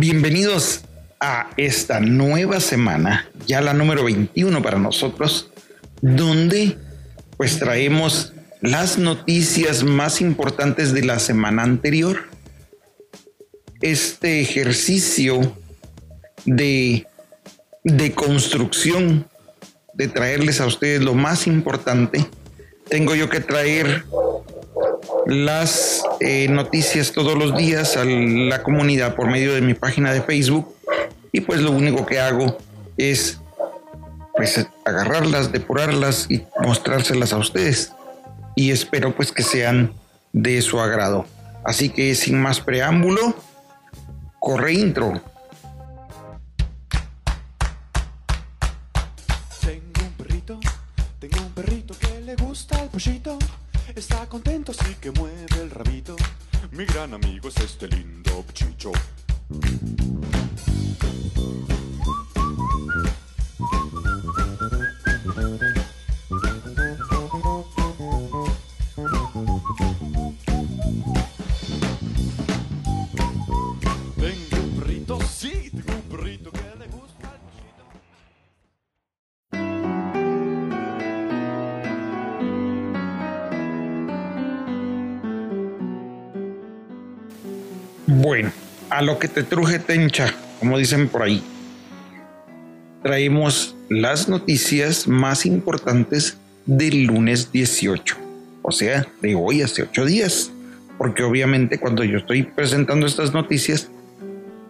Bienvenidos a esta nueva semana, ya la número 21 para nosotros, donde pues traemos las noticias más importantes de la semana anterior. Este ejercicio de, de construcción, de traerles a ustedes lo más importante, tengo yo que traer las eh, noticias todos los días a la comunidad por medio de mi página de Facebook y pues lo único que hago es pues agarrarlas, depurarlas y mostrárselas a ustedes y espero pues que sean de su agrado. Así que sin más preámbulo, corre intro. Gran amigo es este lindo chicho. A lo que te truje tencha, como dicen por ahí. Traemos las noticias más importantes del lunes 18, o sea, de hoy hace ocho días, porque obviamente cuando yo estoy presentando estas noticias,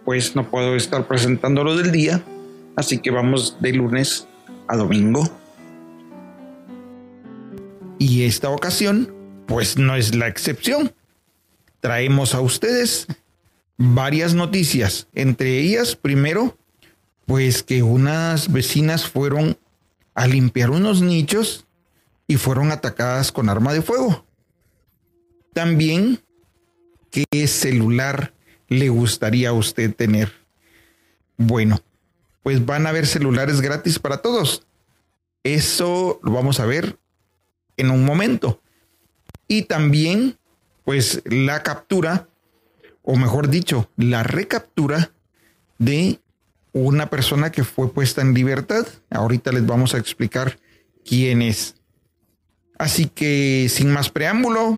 pues no puedo estar presentando lo del día, así que vamos de lunes a domingo. Y esta ocasión, pues no es la excepción. Traemos a ustedes varias noticias, entre ellas, primero, pues que unas vecinas fueron a limpiar unos nichos y fueron atacadas con arma de fuego. También, ¿qué celular le gustaría a usted tener? Bueno, pues van a haber celulares gratis para todos. Eso lo vamos a ver en un momento. Y también, pues la captura o mejor dicho, la recaptura de una persona que fue puesta en libertad. Ahorita les vamos a explicar quién es. Así que, sin más preámbulo,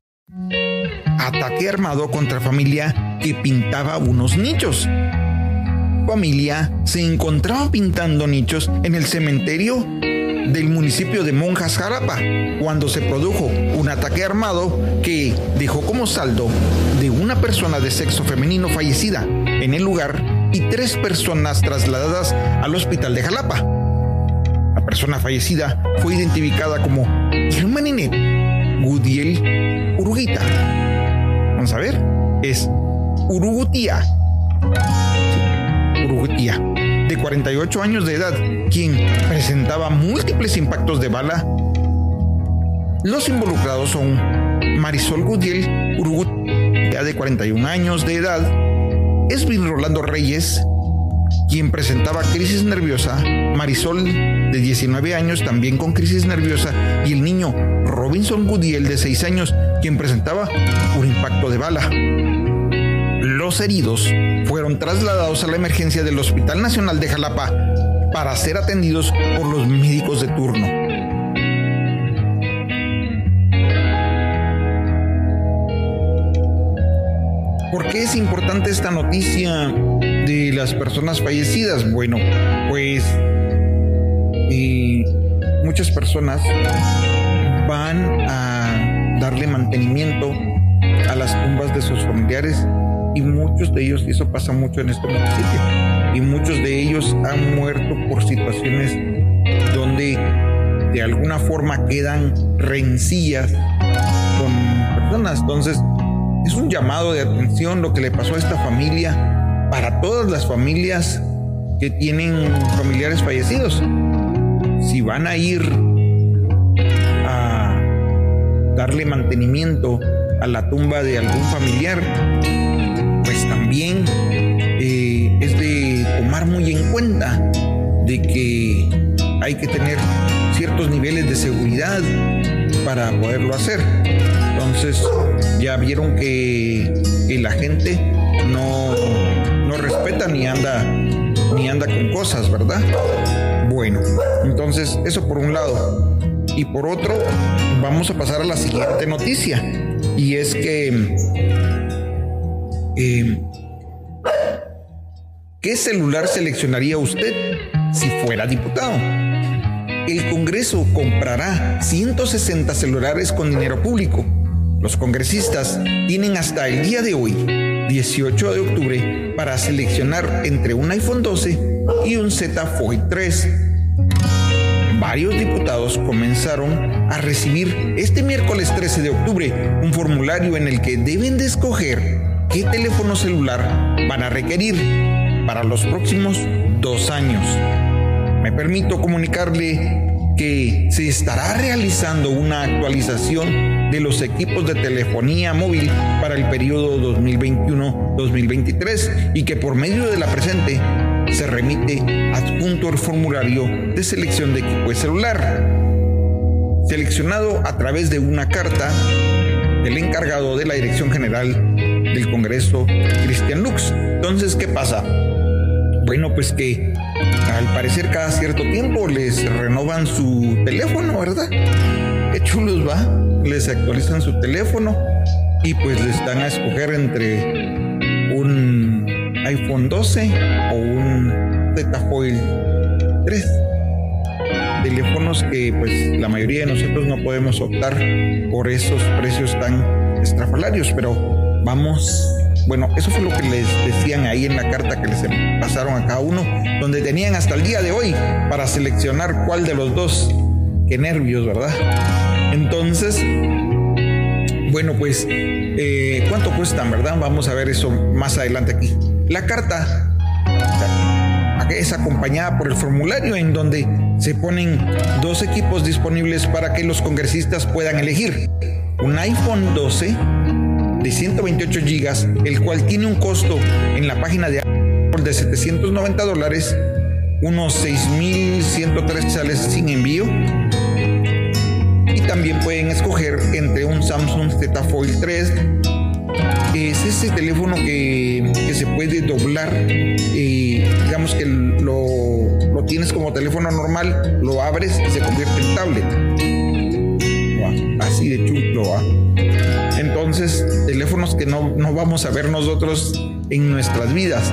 ataque armado contra familia que pintaba unos nichos. Familia se encontraba pintando nichos en el cementerio del municipio de Monjas Jalapa cuando se produjo un ataque armado que dejó como saldo de una persona de sexo femenino fallecida en el lugar y tres personas trasladadas al hospital de Jalapa. La persona fallecida fue identificada como Germaninet Gudiel Uruguita. Vamos a ver, es Urugutía. Urugutía de 48 años de edad, quien presentaba múltiples impactos de bala. Los involucrados son Marisol Gudiel Urugut, ya de 41 años de edad, Esvin Rolando Reyes, quien presentaba crisis nerviosa, Marisol de 19 años también con crisis nerviosa y el niño Robinson Gudiel de 6 años, quien presentaba un impacto de bala. Los heridos fueron trasladados a la emergencia del Hospital Nacional de Jalapa para ser atendidos por los médicos de turno. ¿Por qué es importante esta noticia de las personas fallecidas? Bueno, pues eh, muchas personas van a darle mantenimiento a las tumbas de sus familiares y muchos de ellos, y eso pasa mucho en este municipio, y muchos de ellos han muerto por situaciones donde de alguna forma quedan rencillas con personas. Entonces, es un llamado de atención lo que le pasó a esta familia para todas las familias que tienen familiares fallecidos. Si van a ir a darle mantenimiento a la tumba de algún familiar, que hay que tener ciertos niveles de seguridad para poderlo hacer. Entonces ya vieron que, la gente no, no respeta ni anda, ni anda con cosas, ¿verdad? Bueno, entonces eso por un lado. Y por otro, vamos a pasar a la siguiente noticia. Y es que... Eh, ¿Qué celular seleccionaría usted si fuera diputado? El Congreso comprará 160 celulares con dinero público. Los congresistas tienen hasta el día de hoy, 18 de octubre, para seleccionar entre un iPhone 12 y un Z Fold 3. Varios diputados comenzaron a recibir este miércoles 13 de octubre un formulario en el que deben de escoger qué teléfono celular van a requerir para los próximos dos años. Me permito comunicarle que se estará realizando una actualización de los equipos de telefonía móvil para el periodo 2021-2023 y que por medio de la presente se remite adjunto el formulario de selección de equipo de celular, seleccionado a través de una carta del encargado de la Dirección General del Congreso, Cristian Lux. Entonces, ¿qué pasa? Bueno, pues que al parecer cada cierto tiempo les renovan su teléfono, ¿verdad? Qué chulos va. Les actualizan su teléfono y pues les dan a escoger entre un iPhone 12 o un Z Fold 3. Teléfonos que pues la mayoría de nosotros no podemos optar por esos precios tan estrafalarios, pero vamos bueno, eso fue lo que les decían ahí en la carta que les pasaron a cada uno, donde tenían hasta el día de hoy para seleccionar cuál de los dos. Qué nervios, ¿verdad? Entonces, bueno, pues, eh, ¿cuánto cuestan, verdad? Vamos a ver eso más adelante aquí. La carta es acompañada por el formulario en donde se ponen dos equipos disponibles para que los congresistas puedan elegir. Un iPhone 12 de 128 gigas, el cual tiene un costo en la página de Apple de 790 dólares, unos 6.103 sales sin envío. Y también pueden escoger entre un Samsung Z Fold 3. Es ese teléfono que, se puede doblar. y digamos que lo, lo tienes como teléfono normal, lo abres y se convierte en tablet. Así de chulo, ¿va? Entonces teléfonos que no, no vamos a ver nosotros en nuestras vidas.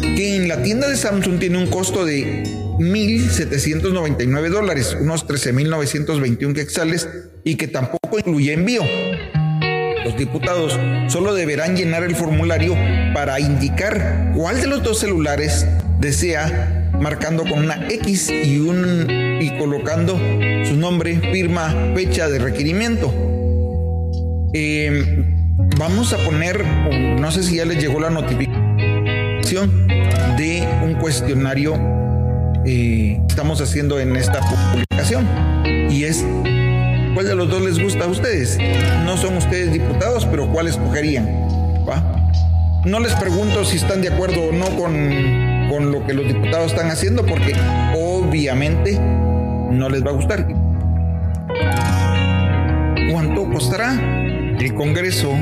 Que en la tienda de Samsung tiene un costo de 1.799 dólares, unos 13.921 quetzales, y que tampoco incluye envío. Los diputados solo deberán llenar el formulario para indicar cuál de los dos celulares desea, marcando con una X y, un, y colocando su nombre, firma, fecha de requerimiento. Eh, vamos a poner, no sé si ya les llegó la notificación de un cuestionario que eh, estamos haciendo en esta publicación y es ¿cuál de los dos les gusta a ustedes? No son ustedes diputados, pero ¿cuál escogerían? No les pregunto si están de acuerdo o no con, con lo que los diputados están haciendo porque obviamente no les va a gustar. ¿Cuánto costará? El Congreso,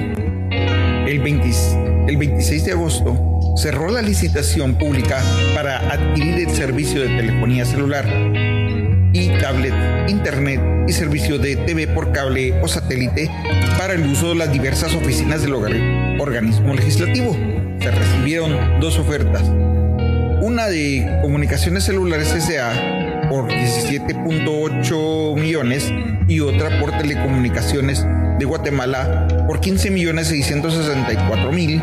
el, 26 de agosto, cerró la licitación pública para adquirir el servicio de telefonía celular y tablet, internet y servicio de TV por cable o satélite para el uso de las diversas oficinas del organismo legislativo. Se recibieron dos ofertas. Una de comunicaciones celulares SA por 17.8 millones y otra por telecomunicaciones de Guatemala por 15 millones 664 mil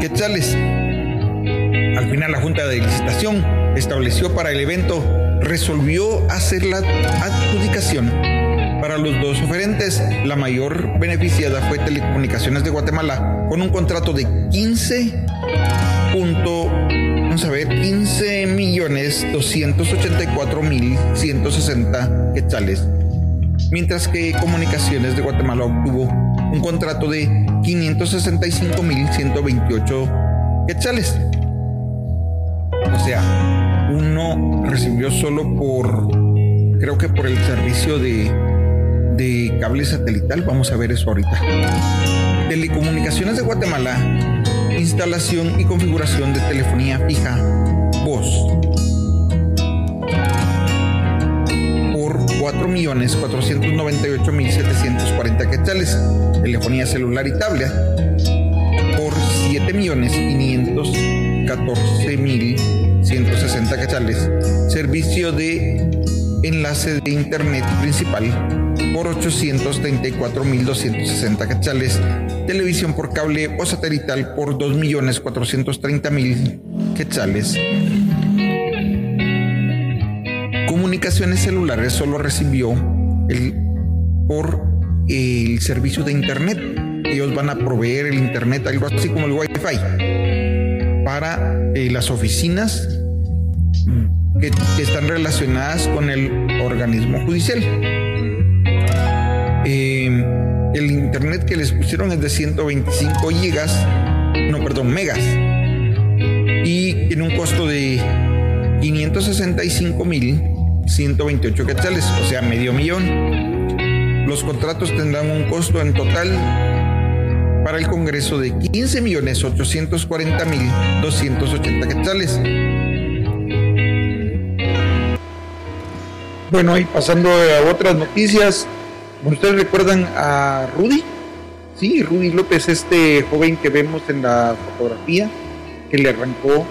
quetzales. Al final la Junta de Licitación estableció para el evento resolvió hacer la adjudicación para los dos oferentes, la mayor beneficiada fue Telecomunicaciones de Guatemala con un contrato de 15. vamos a ver, 15 millones 284 mil 160 quetzales. Mientras que Comunicaciones de Guatemala obtuvo un contrato de 565 mil 128 quetzales. O sea, uno recibió solo por, creo que por el servicio de, de cable satelital. Vamos a ver eso ahorita. Telecomunicaciones de Guatemala, instalación y configuración de telefonía fija, voz. 4.498.740 quetzales. Telefonía celular y tablet. Por 7.514.160 quetzales. Servicio de enlace de internet principal por 834.260 quetzales, televisión por cable o satelital por 2.430.000 quetzales. Comunicaciones celulares solo recibió el, por el servicio de internet. Ellos van a proveer el internet, algo así como el Wi-Fi, para eh, las oficinas que, están relacionadas con el organismo judicial. Eh, el internet que les pusieron es de 125 gigas, no, perdón, megas. Y tiene un costo de 565 mil 128 quetzales, o sea, medio millón. Los contratos tendrán un costo en total para el Congreso de 15 millones 840 mil 280 quetzales. Bueno, y pasando a otras noticias, ¿ustedes recuerdan a Rudy? Sí, Rudy López, este joven que vemos en la fotografía, que le arrancó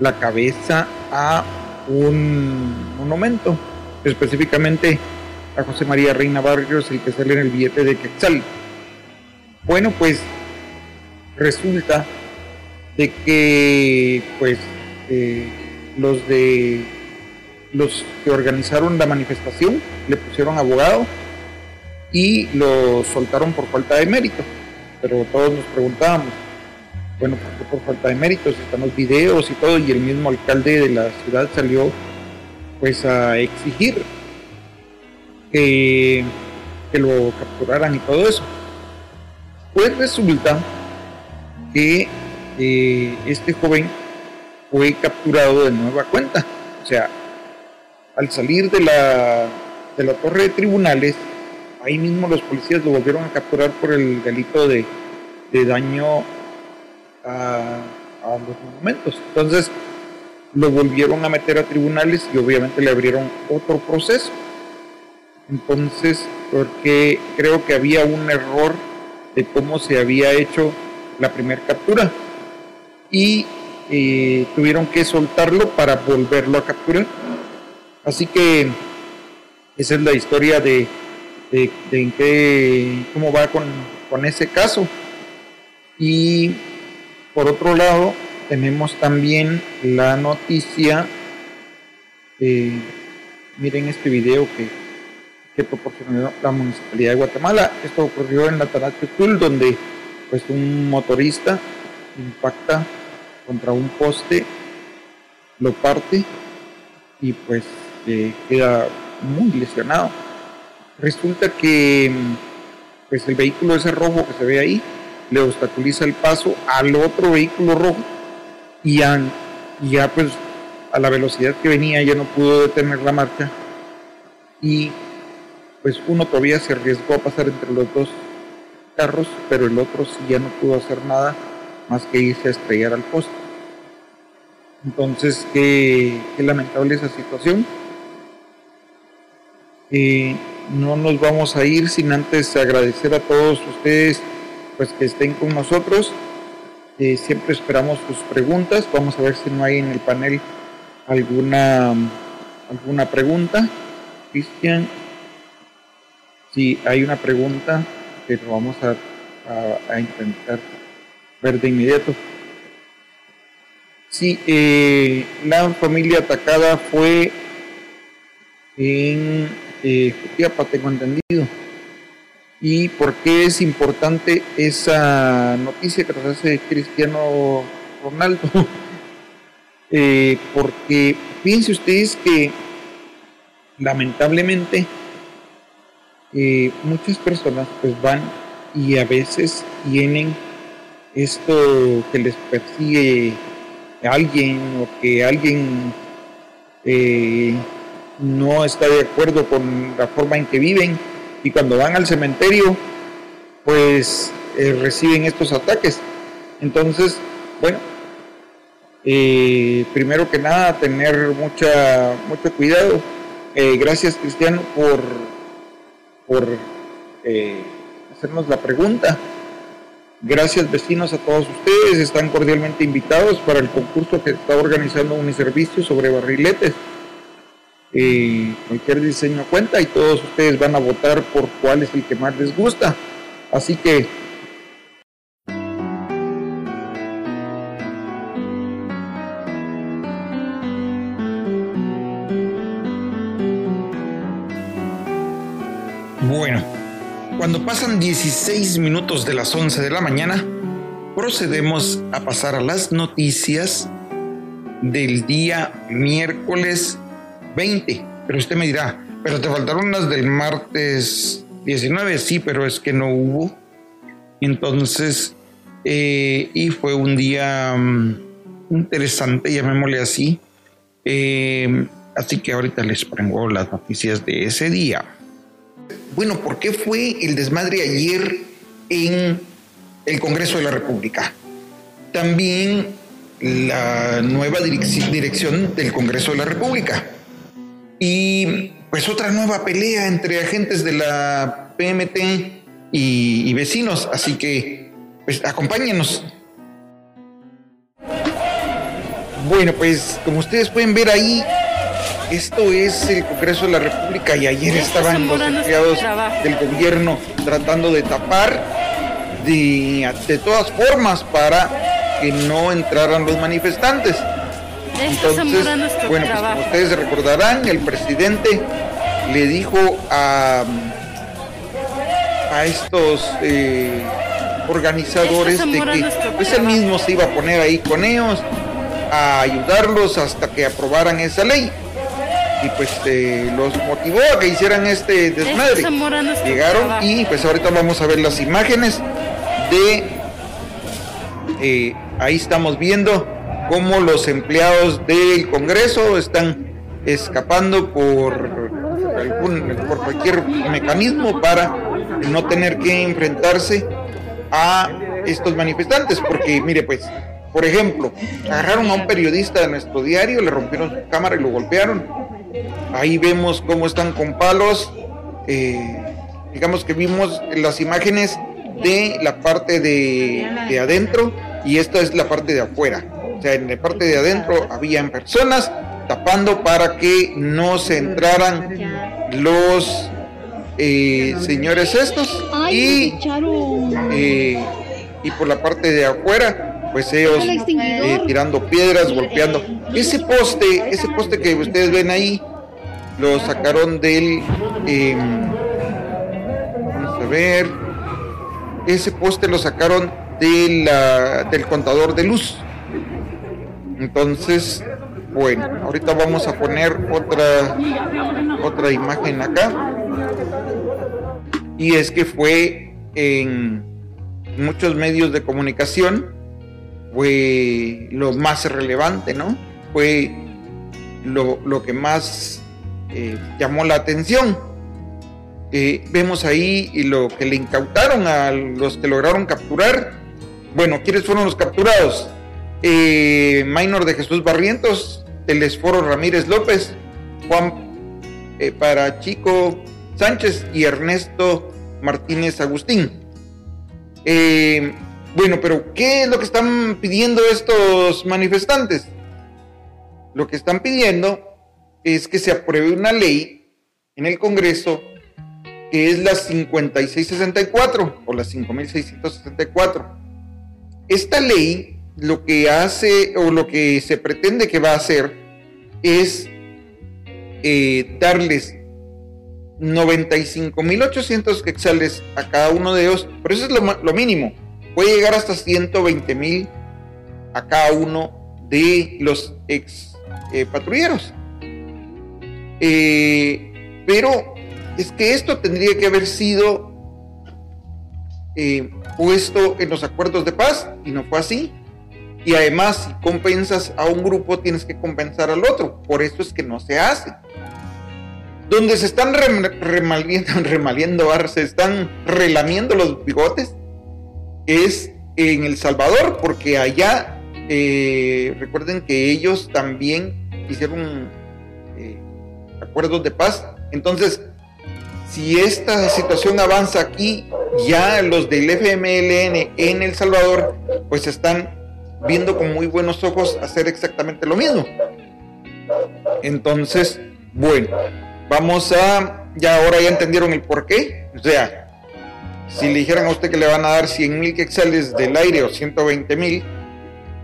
la cabeza a un monumento, específicamente a José María Reina Barrios, el que sale en el billete de Quetzal. Bueno, pues resulta de que pues eh, los de los que organizaron la manifestación le pusieron abogado y lo soltaron por falta de mérito. Pero todos nos preguntábamos, bueno, ¿por qué por falta de méritos? Están los videos y todo, y el mismo alcalde de la ciudad salió pues a exigir que, que lo capturaran y todo eso. Pues resulta que eh, este joven fue capturado de nueva cuenta. O sea, al salir de la, de la torre de tribunales, ahí mismo los policías lo volvieron a capturar por el delito de, de daño a, a, los monumentos. Entonces lo volvieron a meter a tribunales y obviamente le abrieron otro proceso. Entonces, porque creo que había un error de cómo se había hecho la primera captura y eh, tuvieron que soltarlo para volverlo a capturar. Así que esa es la historia de, de, de en qué, cómo va con, con ese caso. Y por otro lado, tenemos también la noticia, eh, miren este video que, proporcionó la Municipalidad de Guatemala. Esto ocurrió en la Tanachutul, donde pues un motorista impacta contra un poste, lo parte y pues eh, queda muy lesionado. Resulta que pues el vehículo ese rojo que se ve ahí le obstaculiza el paso al otro vehículo rojo y ya, ya pues a la velocidad que venía ya no pudo detener la marcha y pues uno todavía se arriesgó a pasar entre los dos carros, pero el otro sí ya no pudo hacer nada más que irse a estrellar al poste. Entonces, qué, lamentable esa situación. Eh, no nos vamos a ir sin antes agradecer a todos ustedes pues que estén con nosotros. Eh, siempre esperamos sus preguntas. Vamos a ver si no hay en el panel alguna alguna pregunta. Cristian, si hay una pregunta, pero vamos a, a, intentar ver de inmediato. Sí, eh, la familia atacada fue en eh, tengo entendido. ¿Y por qué es importante esa noticia que nos hace Cristiano Ronaldo? Eh, porque fíjense ustedes que lamentablemente eh, muchas personas pues van y a veces tienen esto que les persigue alguien o que alguien eh, no está de acuerdo con la forma en que viven y cuando van al cementerio pues eh, reciben estos ataques. Entonces, bueno, eh, primero que nada tener mucha, mucho cuidado. gracias Cristiano por, por hacernos la pregunta. Gracias vecinos a todos ustedes, están cordialmente invitados para el concurso que está organizando Uniservicio sobre barriletes. Cualquier diseño cuenta y todos ustedes van a votar por cuál es el que más les gusta. Así que Bueno, cuando pasan 16 minutos de las 11 de la mañana, procedemos a pasar a las noticias del día miércoles 20. Pero usted me dirá, pero te faltaron las del martes 19, sí, pero es que no hubo. Entonces, eh, y fue un día mm, interesante, llamémosle así. Eh, así que ahorita les pongo las noticias de ese día. Bueno, ¿por qué fue el desmadre ayer en el Congreso de la República? También la nueva dirección del Congreso de la República. Y pues otra nueva pelea entre agentes de la PMT y, y vecinos. Así que, pues acompáñenos. Bueno, pues como ustedes pueden ver ahí, esto es el Congreso de la República y ayer estaban los empleados del gobierno tratando de tapar de, de todas formas para que no entraran los manifestantes. Entonces, bueno, pues como ustedes recordarán, el presidente le dijo a, a estos eh, organizadores de que pues él mismo se iba a poner ahí con ellos a ayudarlos hasta que aprobaran esa ley. Y pues eh, los motivó a que hicieran este desmadre. Llegaron y pues ahorita vamos a ver las imágenes de eh, ahí estamos viendo cómo los empleados del Congreso están escapando por por cualquier mecanismo para no tener que enfrentarse a estos manifestantes porque mire pues por ejemplo agarraron a un periodista de nuestro diario le rompieron su cámara y lo golpearon Ahí vemos cómo están con palos. Eh, digamos que vimos las imágenes de la parte de, adentro y esta es la parte de afuera. O sea, en la parte de adentro habían personas tapando para que no se entraran los eh, señores estos y, eh, y por la parte de afuera pues ellos tirando piedras, golpeando. Ese poste, ese poste que ustedes ven ahí, lo sacaron del... Em, vamos a ver. Ese poste lo sacaron de la, del contador de luz. Entonces, bueno, ahorita vamos a poner otra, otra imagen acá. Y es que fue en muchos medios de comunicación, fue lo más relevante, ¿no? Fue lo, lo que más eh, llamó la atención. Eh, vemos ahí lo que le incautaron a los que lograron capturar. Bueno, ¿quiénes fueron los capturados? Eh, Minor de Jesús Barrientos, Telesforo Ramírez López, Juan para Chico Sánchez y Ernesto Martínez Agustín. bueno, pero ¿qué es lo que están pidiendo estos manifestantes? Lo que están pidiendo es que se apruebe una ley en el Congreso que es la 5664 o la 5664. Esta ley lo que hace o lo que se pretende que va a hacer es eh, darles 95.800 quetzales a cada uno de ellos, pero eso es lo, mínimo. Puede llegar hasta 120.000 a cada uno de los ex eh, patrulleros. Eh, pero es que esto tendría que haber sido eh, puesto en los acuerdos de paz y no fue así. Y además, si compensas a un grupo, tienes que compensar al otro. Por eso es que no se hace. Donde se están remaliendo, remaliendo, se están relamiendo los bigotes, es en El Salvador, porque allá, eh, recuerden que ellos también hicieron eh, acuerdos de paz. Entonces, si esta situación avanza aquí, ya los del FMLN en El Salvador, pues están viendo con muy buenos ojos hacer exactamente lo mismo. Entonces, bueno, vamos a, ya ahora ya entendieron el por qué. O sea, si le dijeran a usted que le van a dar 100 mil quetzales del aire o 120 mil,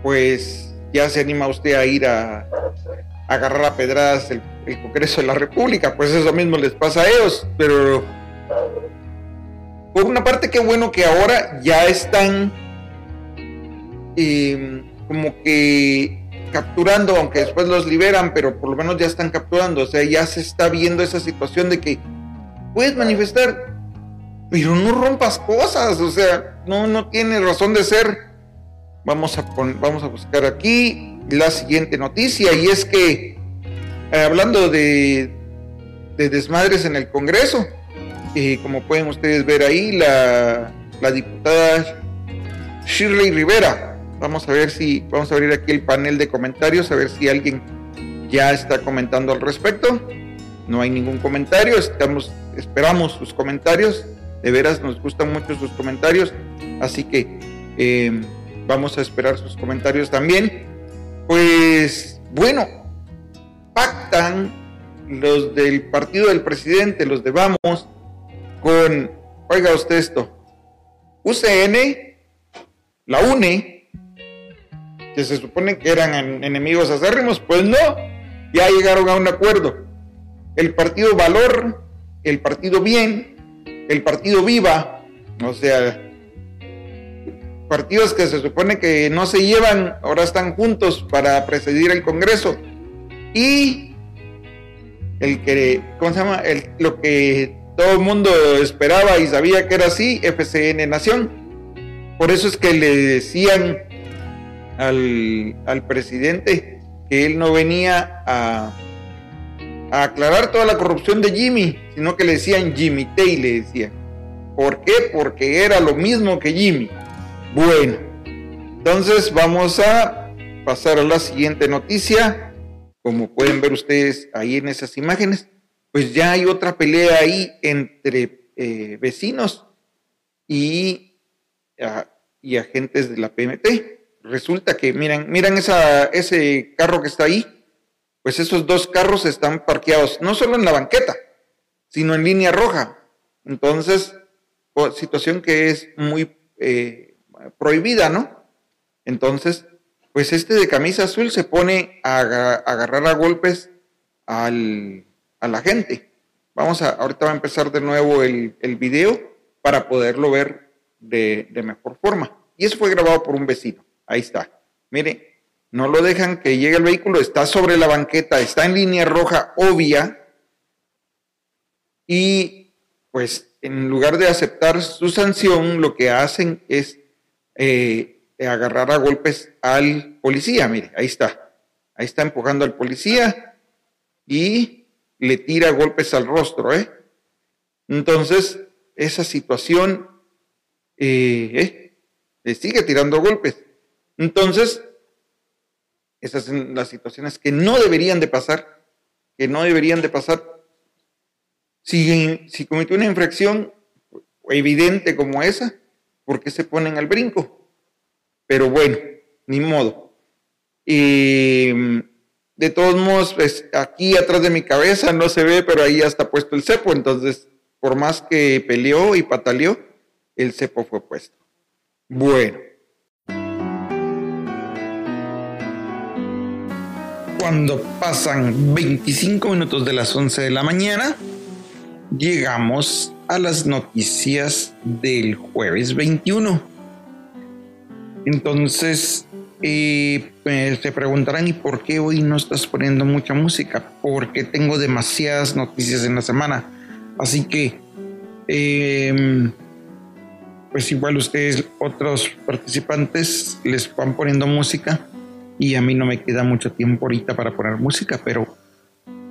pues ya se anima usted a ir a, agarrar a pedradas el, Congreso de la República. Pues eso mismo les pasa a ellos, pero por una parte qué bueno que ahora ya están eh, como que capturando, aunque después los liberan, pero por lo menos ya están capturando, o sea, ya se está viendo esa situación de que puedes manifestar, pero no rompas cosas, o sea, no, no tiene razón de ser. Vamos a, vamos a buscar aquí la siguiente noticia y es que, eh, hablando de, de, desmadres en el Congreso, como pueden ustedes ver ahí, la, la diputada Shirley Rivera, Vamos a ver si, vamos a abrir aquí el panel de comentarios, a ver si alguien ya está comentando al respecto. No hay ningún comentario, esperamos sus comentarios. De veras nos gustan mucho sus comentarios, así que em, vamos a esperar sus comentarios también. Pues bueno, pactan los del partido del presidente, los de Vamos, con, oiga usted esto, UCN, la UNE, que se supone que eran enemigos acérrimos, pues no, ya llegaron a un acuerdo. El partido Valor, el partido Bien, el partido Viva, o sea, partidos que se supone que no se llevan, ahora están juntos para presidir el Congreso. Y el que, ¿cómo se llama? El, lo que todo el mundo esperaba y sabía que era así, FCN Nación. Por eso es que le decían al, presidente que él no venía a, aclarar toda la corrupción de Jimmy, sino que le decían Jimmy Tay, le decían. ¿Por qué? Porque era lo mismo que Jimmy. Bueno, entonces vamos a pasar a la siguiente noticia. Como pueden ver ustedes ahí en esas imágenes, pues ya hay otra pelea ahí entre eh, vecinos y, y agentes de la PMT resulta que, miren, miren esa, ese carro que está ahí, pues esos dos carros están parqueados no solo en la banqueta, sino en línea roja. Entonces, situación que es muy eh, prohibida, ¿no? Entonces, pues este de camisa azul se pone a, agarrar a golpes al, a la gente. Vamos a, ahorita va a empezar de nuevo el, el video para poderlo ver de, de mejor forma. Y eso fue grabado por un vecino. Ahí está. Mire, no lo dejan que llegue el vehículo, está sobre la banqueta, está en línea roja obvia. Y pues en lugar de aceptar su sanción, lo que hacen es eh, agarrar a golpes al policía. Mire, ahí está. Ahí está empujando al policía y le tira golpes al rostro. ¿eh? Entonces, esa situación eh, eh le sigue tirando golpes. Entonces, esas son las situaciones que no deberían de pasar, que no deberían de pasar. Si, si cometió una infracción evidente como esa, ¿por qué se ponen al brinco? Pero bueno, ni modo. Y de todos modos, pues, aquí atrás de mi cabeza no se ve, pero ahí ya está puesto el cepo. Entonces, por más que peleó y pataleó, el cepo fue puesto. Bueno. Cuando pasan 25 minutos de las 11 de la mañana, llegamos a las noticias del jueves 21. Entonces, eh, pues, se preguntarán, ¿y por qué hoy no estás poniendo mucha música? Porque tengo demasiadas noticias en la semana. Así que, em, pues igual ustedes, otros participantes, les van poniendo música y a mí no me queda mucho tiempo ahorita para poner música, pero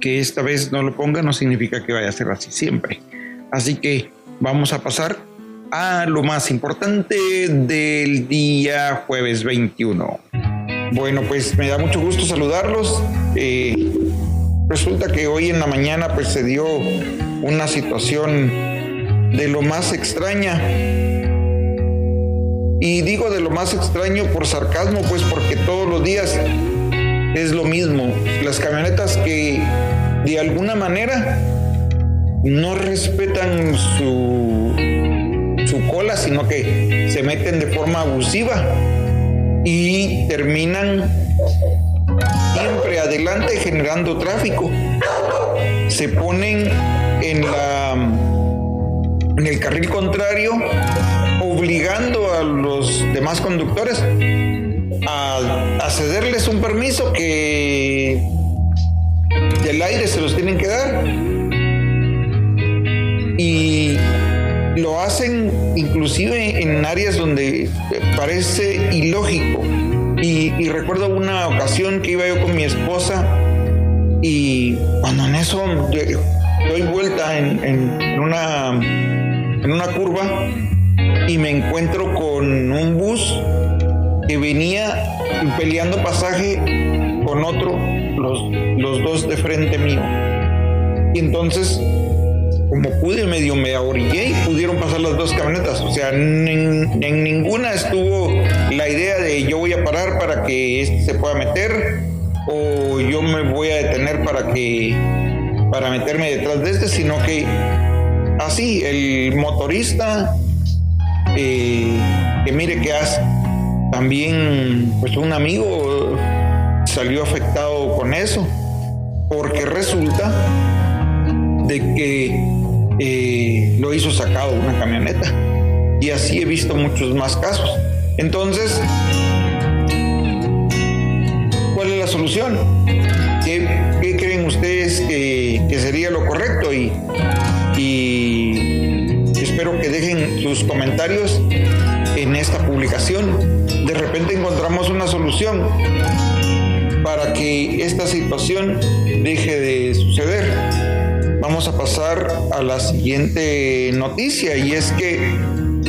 que esta vez no lo ponga no significa que vaya a ser así siempre. Así que vamos a pasar a lo más importante del día jueves 21. Bueno, pues me da mucho gusto saludarlos. Eh, resulta que hoy en la mañana pues se dio una situación de lo más extraña y digo de lo más extraño por sarcasmo, pues porque todos los días es lo mismo. Las camionetas que de alguna manera no respetan su, su cola, sino que se meten de forma abusiva y terminan siempre adelante generando tráfico. Se ponen en la en el carril contrario obligando a los demás conductores a, cederles un permiso que del aire se los tienen que dar. Y lo hacen inclusive en áreas donde parece ilógico. Y, recuerdo una ocasión que iba yo con mi esposa y cuando en eso doy vuelta en, en, una, en una curva y me encuentro con un bus que venía peleando pasaje con otro, los, los dos de frente mío. Y entonces, como pude, medio me ahorillé y pudieron pasar las dos camionetas. O sea, en, ninguna estuvo la idea de yo voy a parar para que este se pueda meter o yo me voy a detener para que para meterme detrás de este, sino que así el motorista que mire que hace. También, pues un amigo salió afectado con eso, porque resulta de que eh, lo hizo sacado una camioneta. Y así he visto muchos más casos. Entonces, ¿cuál es la solución? ¿Qué, creen ustedes que, que, sería lo correcto? Y, y espero que dejen sus comentarios en esta publicación. De repente encontramos una solución para que esta situación deje de suceder. Vamos a pasar a la siguiente noticia y es que,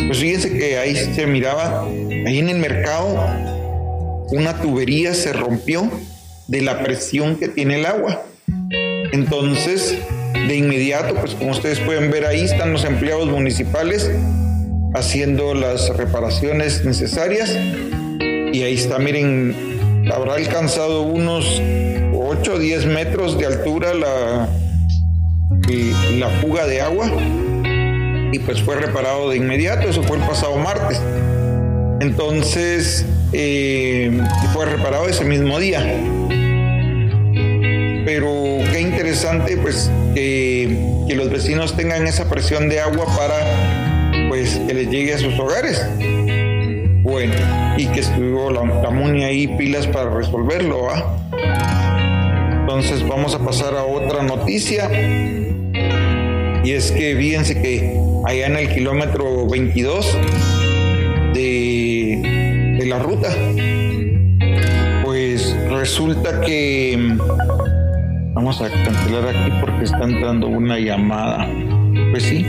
pues fíjense que ahí se miraba, ahí en el mercado, una tubería se rompió de la presión que tiene el agua. Entonces, de inmediato, pues como ustedes pueden ver ahí están los empleados municipales haciendo las reparaciones necesarias y ahí está, miren, habrá alcanzado unos 8 o 10 metros de altura la, la fuga de agua y pues fue reparado de inmediato, eso fue el pasado martes. Entonces, eh, fue reparado ese mismo día. Pero qué interesante pues que, los vecinos tengan esa presión de agua para pues que les llegue a sus hogares. Bueno, y que estuvo la, la MUNI ahí pilas para resolverlo, Entonces vamos a pasar a otra noticia. Y es que fíjense que allá en el kilómetro 22 de, de la ruta, pues resulta que Vamos a cancelar aquí porque está entrando una llamada. Pues sí.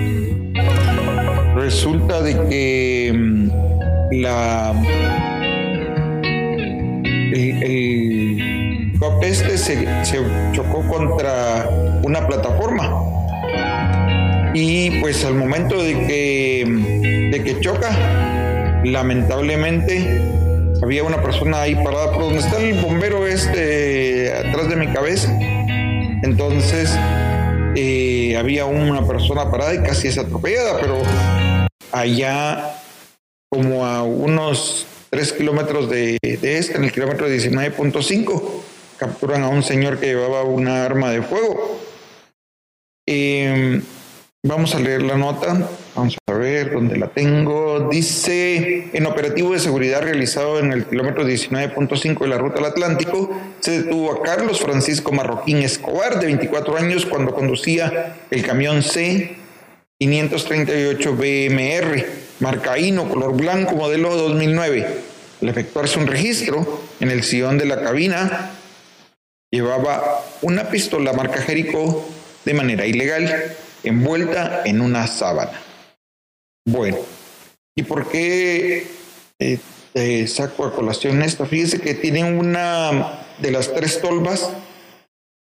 Resulta de que mm, la el, el este se, chocó contra una plataforma y pues al momento de que mm, de que choca lamentablemente había una persona ahí parada por donde está el bombero este atrás de mi cabeza entonces eh, había una persona parada y casi es atropellada, pero allá como a unos 3 kilómetros de, este, en el kilómetro 19.5, capturan a un señor que llevaba una arma de fuego. Em, Vamos a leer la nota. Vamos a ver dónde la tengo. Dice, en operativo de seguridad realizado en el kilómetro 19.5 de la ruta al Atlántico, se detuvo a Carlos Francisco Marroquín Escobar, de 24 años, cuando conducía el camión C 538 BMR, marca Hino, color blanco, modelo 2009. Al efectuarse un registro en el sillón de la cabina, llevaba una pistola marca Jerico de manera ilegal envuelta en una sábana. Bueno, ¿y por qué eh, saco a colación esto? Fíjese que tiene una de las tres tolvas.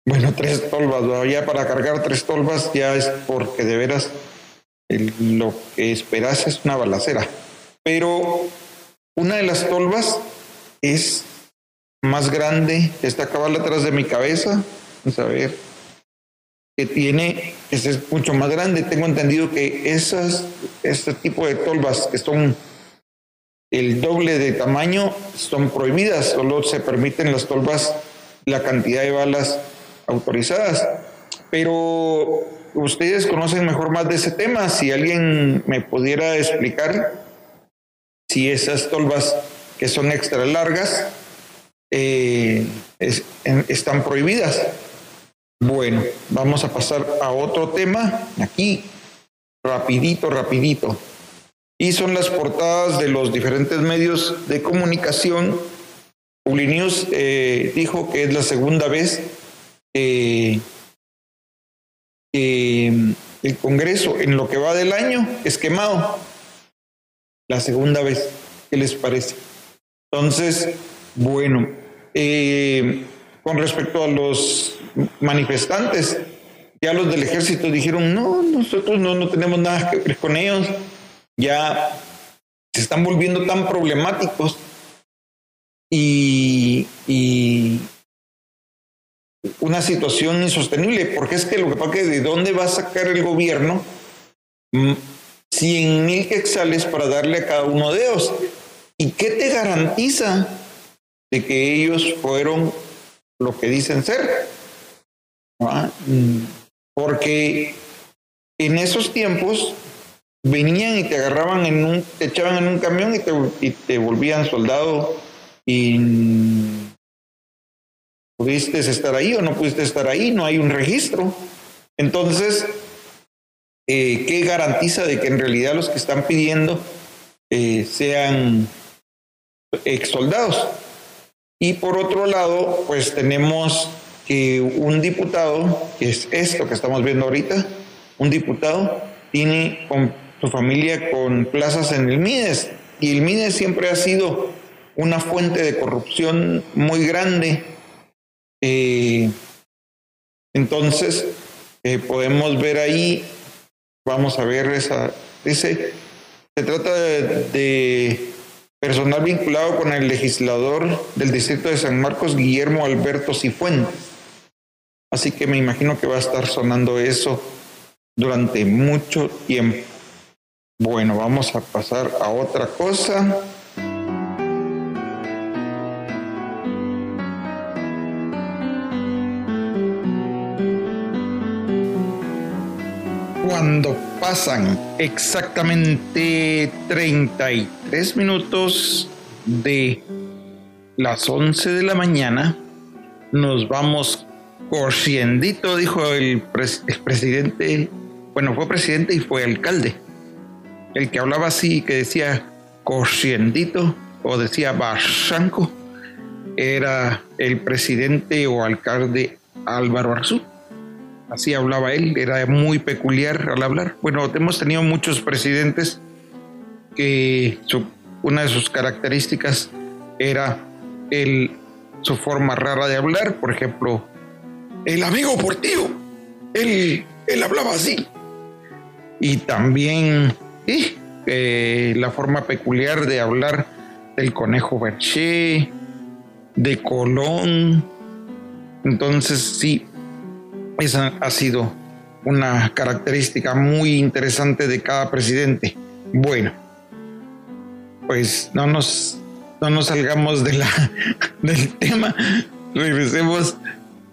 Bueno, tres tolvas, ya para cargar tres tolvas ya es porque de veras lo que esperas es una balacera. Pero una de las tolvas es más grande, está cabal atrás de mi cabeza. Vamos a ver que tiene, que es mucho más grande. Tengo entendido que esas, este tipo de tolvas que son el doble de tamaño son prohibidas, solo se permiten las tolvas la cantidad de balas autorizadas. Pero ustedes conocen mejor más de ese tema, si alguien me pudiera explicar si esas tolvas que son extra largas eh, están prohibidas. Bueno, vamos a pasar a otro tema aquí, rapidito, rapidito. Y son las portadas de los diferentes medios de comunicación. Publinews eh, dijo que es la segunda vez que el Congreso en lo que va del año es quemado. La segunda vez, ¿qué les parece? Entonces, bueno, eh, con respecto a los manifestantes. Ya los del ejército dijeron, no, nosotros no, no tenemos nada que ver con ellos. Ya se están volviendo tan problemáticos y, y una situación insostenible, porque es que lo que pasa es que de dónde va a sacar el gobierno 100 mm, mil quexales para darle a cada uno de ellos. ¿Y qué te garantiza de que ellos fueron lo que dicen ser. Porque en esos tiempos venían y te agarraban en un, te echaban en un camión y te, y te volvían soldado y pudiste estar ahí o no pudiste estar ahí, no hay un registro. Entonces, eh, ¿qué garantiza de que en realidad los que están pidiendo eh, sean ex soldados? Y por otro lado, pues tenemos que un diputado, que es esto que estamos viendo ahorita, un diputado tiene con su familia con plazas en el MIDES y el MIDES siempre ha sido una fuente de corrupción muy grande. Eh, entonces, eh, podemos ver ahí, vamos a ver esa, ese, se trata de personal vinculado con el legislador del distrito de San Marcos, Guillermo Alberto Cifuentes. Así que me imagino que va a estar sonando eso durante mucho tiempo. Bueno, vamos a pasar a otra cosa. Cuando pasan exactamente 33 minutos de las 11 de la mañana, nos vamos corriendito, dijo el, presidente, bueno, fue presidente y fue alcalde. El que hablaba así, que decía corriendito o decía barranco, era el presidente o alcalde Álvaro Arzú así hablaba él, era muy peculiar al hablar. Bueno, hemos tenido muchos presidentes que una de sus características era el, su forma rara de hablar, por ejemplo, el amigo portillo, él, él hablaba así. Y también la forma peculiar de hablar del conejo Berché, de Colón. Entonces sí, esa ha sido una característica muy interesante de cada presidente. Bueno, pues no nos, no nos salgamos de la, del tema, regresemos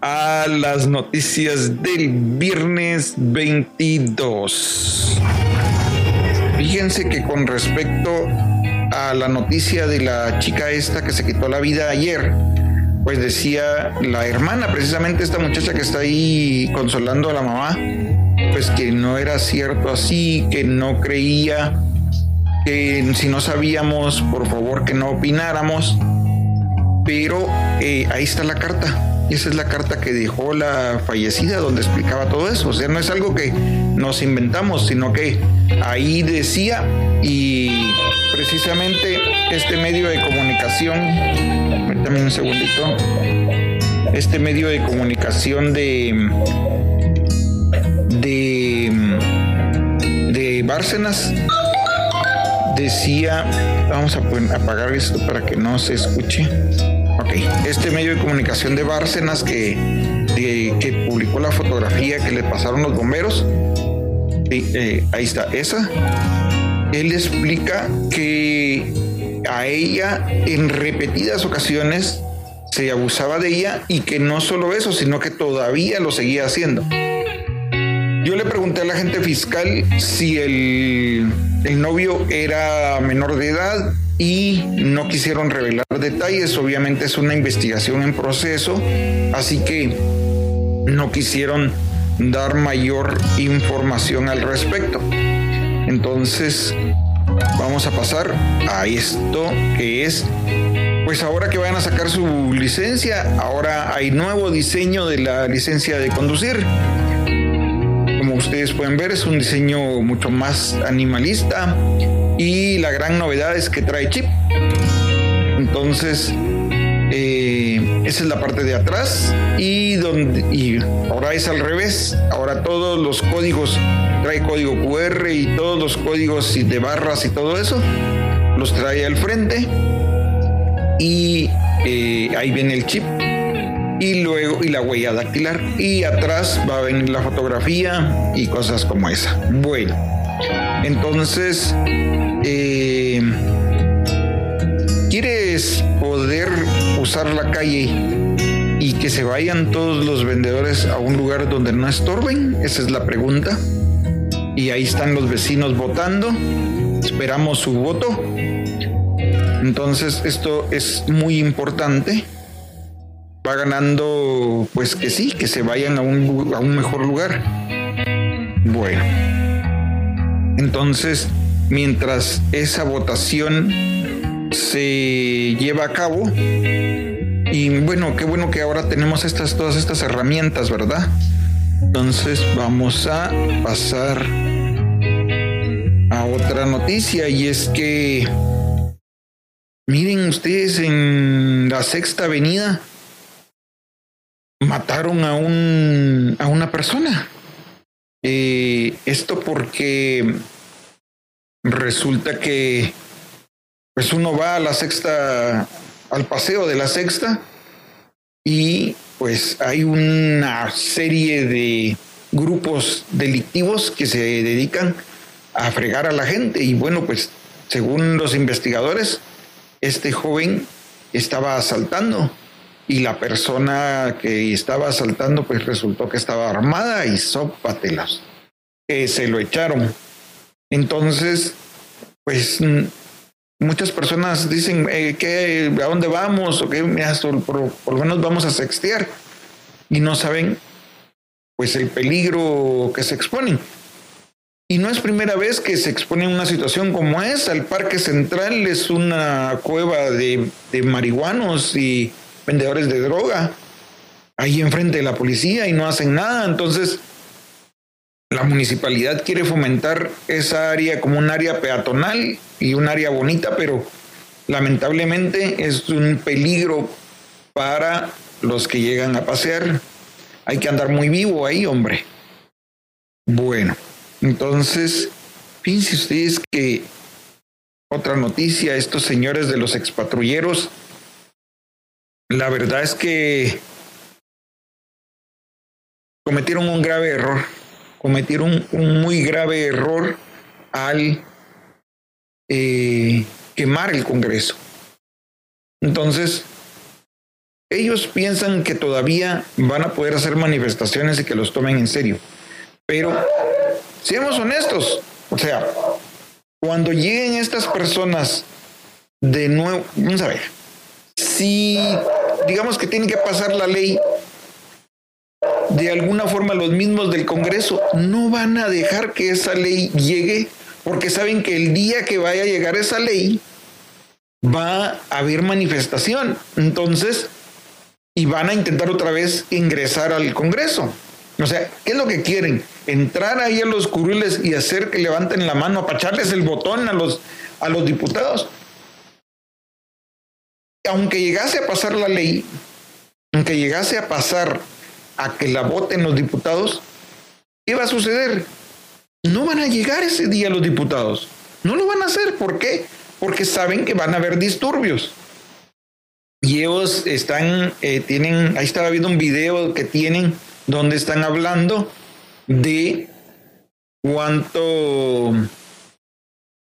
a las noticias del viernes 22. Fíjense que con respecto a la noticia de la chica esta que se quitó la vida ayer, pues decía la hermana, precisamente esta muchacha que está ahí consolando a la mamá, pues que no era cierto así, que no creía, que si no sabíamos, por favor que no opináramos, pero eh, ahí está la carta. Esa es la carta que dejó la fallecida donde explicaba todo eso. O sea, no es algo que nos inventamos, sino que ahí decía y precisamente este medio de comunicación, también un segundito, este medio de comunicación de de de Bárcenas decía, vamos a apagar esto para que no se escuche. Ok, este medio de comunicación de Bárcenas que, publicó la fotografía que le pasaron los bomberos, eh, ahí está, esa, él explica que a ella en repetidas ocasiones se abusaba de ella y que no solo eso, sino que todavía lo seguía haciendo. Yo le pregunté a la gente fiscal si el, el novio era menor de edad y no quisieron revelar detalles. Obviamente es una investigación en proceso, así que no quisieron dar mayor información al respecto. Entonces, vamos a pasar a esto que es, pues ahora que van a sacar su licencia, ahora hay nuevo diseño de la licencia de conducir. Ustedes pueden ver, es un diseño mucho más animalista, y la gran novedad es que trae chip. Entonces, eh, esa es la parte de atrás y donde y ahora es al revés. Ahora todos los códigos trae código QR y todos los códigos de barras y todo eso los trae al frente y eh, ahí viene el chip y luego y la huella dactilar y atrás va a venir la fotografía y cosas como esa. Bueno, entonces eh, ¿Quieres poder usar la calle y que se vayan todos los vendedores a un lugar donde no estorben? Esa es la pregunta. Y ahí están los vecinos votando. Esperamos su voto. Entonces esto es muy importante. Va ganando, pues que sí, que se vayan a un, a un mejor lugar. Bueno. Entonces, mientras esa votación se lleva a cabo. Y bueno, qué bueno que ahora tenemos estas, todas estas herramientas, ¿verdad? Entonces vamos a pasar a otra noticia y es que miren ustedes en la sexta avenida mataron a un a una persona. Eh, esto porque resulta que pues uno va a la sexta, al paseo de la sexta y pues hay una serie de grupos delictivos que se dedican a fregar a la gente y bueno pues según los investigadores este joven estaba asaltando y la persona que estaba asaltando pues resultó que estaba armada y sópatelas que se lo echaron entonces, pues muchas personas dicen eh, que a dónde vamos o que por, por, lo menos vamos a sextear y no saben pues el peligro que se exponen. Y no es primera vez que se expone una situación como esa. El Parque Central es una cueva de, de marihuanos y vendedores de droga ahí enfrente de la policía y no hacen nada. Entonces, la municipalidad quiere fomentar esa área como un área peatonal y un área bonita, pero lamentablemente es un peligro para los que llegan a pasear. Hay que andar muy vivo ahí, hombre. Bueno, entonces, fíjense ustedes que otra noticia, estos señores de los expatrulleros, la verdad es que cometieron un grave error cometieron un muy grave error al eh, quemar el Congreso. Entonces, ellos piensan que todavía van a poder hacer manifestaciones y que los tomen en serio. Pero seamos honestos, o sea, cuando lleguen estas personas de nuevo, vamos a ver, si digamos que tienen que pasar la ley, de alguna forma los mismos del Congreso no van a dejar que esa ley llegue porque saben que el día que vaya a llegar esa ley va a haber manifestación. Entonces, y van a intentar otra vez ingresar al Congreso. O sea, ¿qué es lo que quieren? Entrar ahí a los curules y hacer que levanten la mano, apacharles el botón a los, a los diputados. Aunque llegase a pasar la ley, aunque llegase a pasar a que la voten los diputados, ¿qué va a suceder? No van a llegar ese día los diputados. No lo van a hacer. ¿Por qué? Porque saben que van a haber disturbios. Y ellos están, eh, tienen, ahí estaba viendo un video que tienen donde están hablando de cuánto,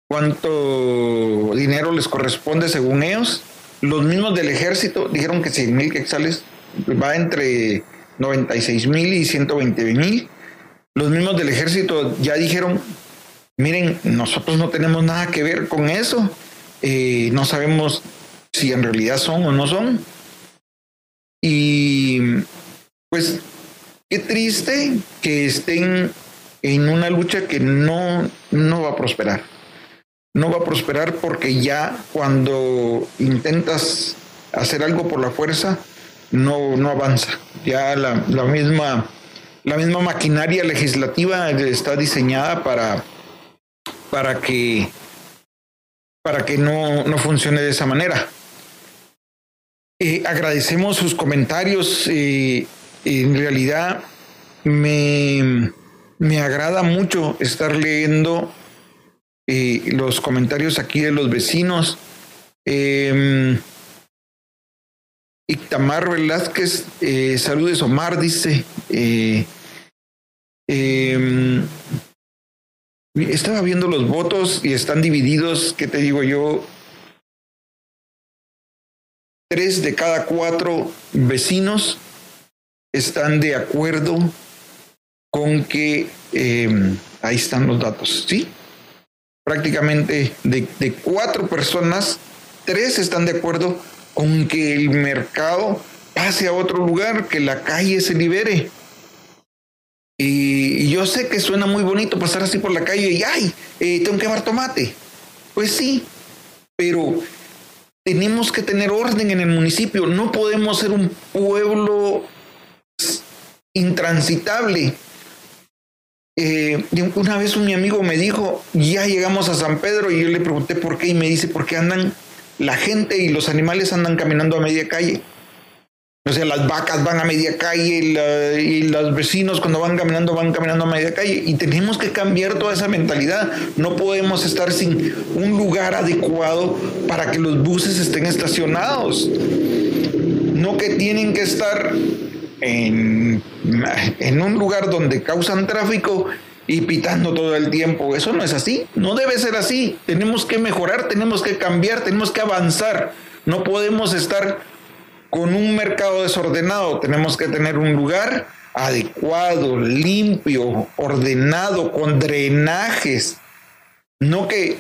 cuánto dinero les corresponde según ellos. Los mismos del ejército dijeron que 100 mil quetzales va entre 96 mil y 120 mil. Los mismos del ejército ya dijeron, miren, nosotros no tenemos nada que ver con eso, eh, no sabemos si en realidad son o no son. Y pues qué triste que estén en una lucha que no, no va a prosperar. No va a prosperar porque ya cuando intentas hacer algo por la fuerza, no, no avanza. Ya la, la misma la misma maquinaria legislativa está diseñada para, para que, para que no, no funcione de esa manera. Eh, agradecemos sus comentarios. Eh, en realidad me, me, agrada mucho estar leyendo eh, los comentarios aquí de los vecinos. Eh, Ictamar Velázquez, saludes Omar, dice. Em, estaba viendo los votos y están divididos, ¿qué te digo yo? Tres de cada cuatro vecinos están de acuerdo con que em, ahí están los datos, ¿sí? Prácticamente de, de cuatro personas, tres están de acuerdo con que el mercado pase a otro lugar, que la calle se libere. Y yo sé que suena muy bonito pasar así por la calle y, ay, eh, tengo que llevar tomate. Pues sí, pero tenemos que tener orden en el municipio. No podemos ser un pueblo intransitable. Eh, una vez un mi amigo me dijo, ya llegamos a San Pedro y yo le pregunté por qué y me dice, porque andan, la gente y los animales andan caminando a media calle. O sea, las vacas van a media calle y, los vecinos cuando van caminando van caminando a media calle. Y tenemos que cambiar toda esa mentalidad. No podemos estar sin un lugar adecuado para que los buses estén estacionados. No que tienen que estar en, un lugar donde causan tráfico y pitando todo el tiempo. Eso no es así. No debe ser así. Tenemos que mejorar, tenemos que cambiar, tenemos que avanzar. No podemos estar con un mercado desordenado tenemos que tener un lugar adecuado, limpio, ordenado, con drenajes. No que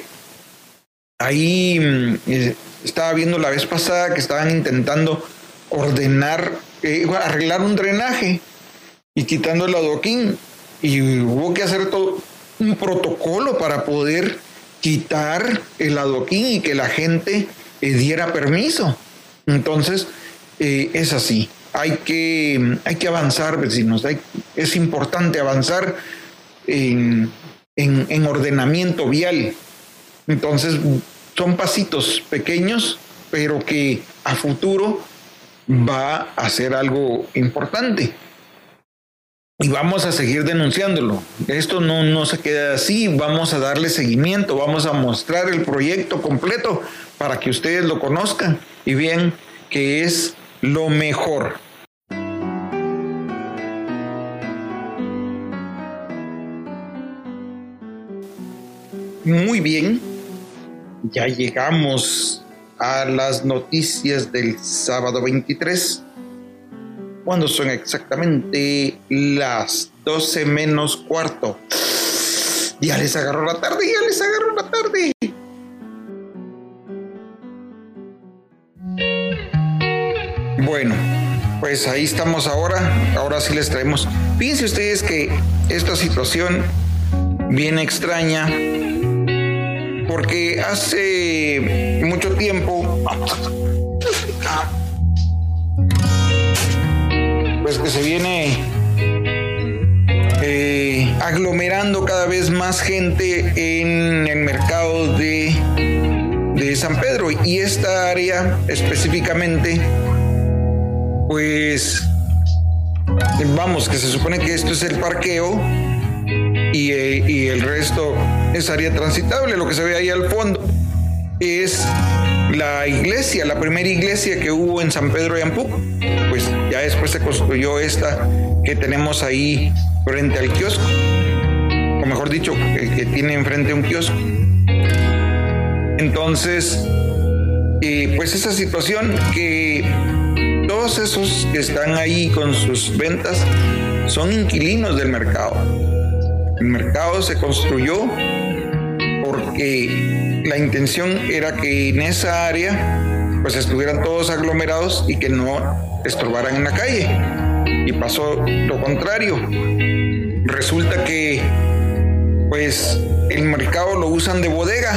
ahí mm, eh, estaba viendo la vez pasada que estaban intentando ordenar, arreglar un drenaje y quitando el adoquín. Y hubo que hacer todo un protocolo para poder quitar el adoquín y que la gente eh, diera permiso. Entonces, eh, es así. Hay que, hay que avanzar, vecinos. es importante avanzar en, en, ordenamiento vial. Entonces, son pasitos pequeños, pero que a futuro va a ser algo importante. Y vamos a seguir denunciándolo. Esto no, no se queda así, vamos a darle seguimiento, vamos a mostrar el proyecto completo para que ustedes lo conozcan y vean que es lo mejor. Muy bien, ya llegamos a las noticias del sábado 23 cuando son exactamente las 12 menos cuarto. Ya les agarró la tarde, ya les agarró la tarde. Bueno, pues ahí estamos ahora. Ahora sí les traemos. Fíjense ustedes que esta situación viene extraña porque hace mucho tiempo. Pues que se viene eh, aglomerando cada vez más gente en el mercado de, de San Pedro. Y esta área específicamente pues vamos que se supone que esto es el parqueo y, eh, y el resto es área transitable lo que se ve ahí al fondo es la iglesia, la primera iglesia que hubo en San Pedro de Ampú. Pues ya después se construyó esta que tenemos ahí frente al kiosco, o mejor dicho, que, tiene enfrente un kiosco. Entonces, pues esa situación que todos esos que están ahí con sus ventas son inquilinos del mercado. El mercado se construyó porque la intención era que en esa área pues estuvieran todos aglomerados y que no estorbaran en la calle. Y pasó lo contrario. Resulta que pues el mercado lo usan de bodega.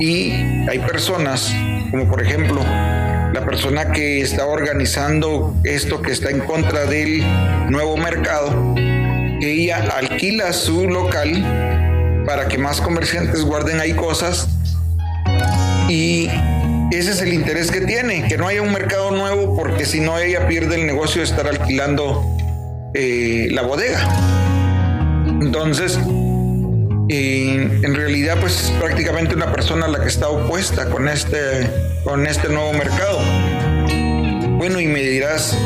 Y hay personas, como por ejemplo la persona que está organizando esto que está en contra del nuevo mercado, ella alquila su local para que más comerciantes guarden ahí cosas y ese es el interés que tiene, que no haya un mercado nuevo porque si no ella pierde el negocio de estar alquilando eh, la bodega. Entonces, en realidad pues es prácticamente una persona la que está opuesta con este, con este nuevo mercado. Bueno, y me dirás,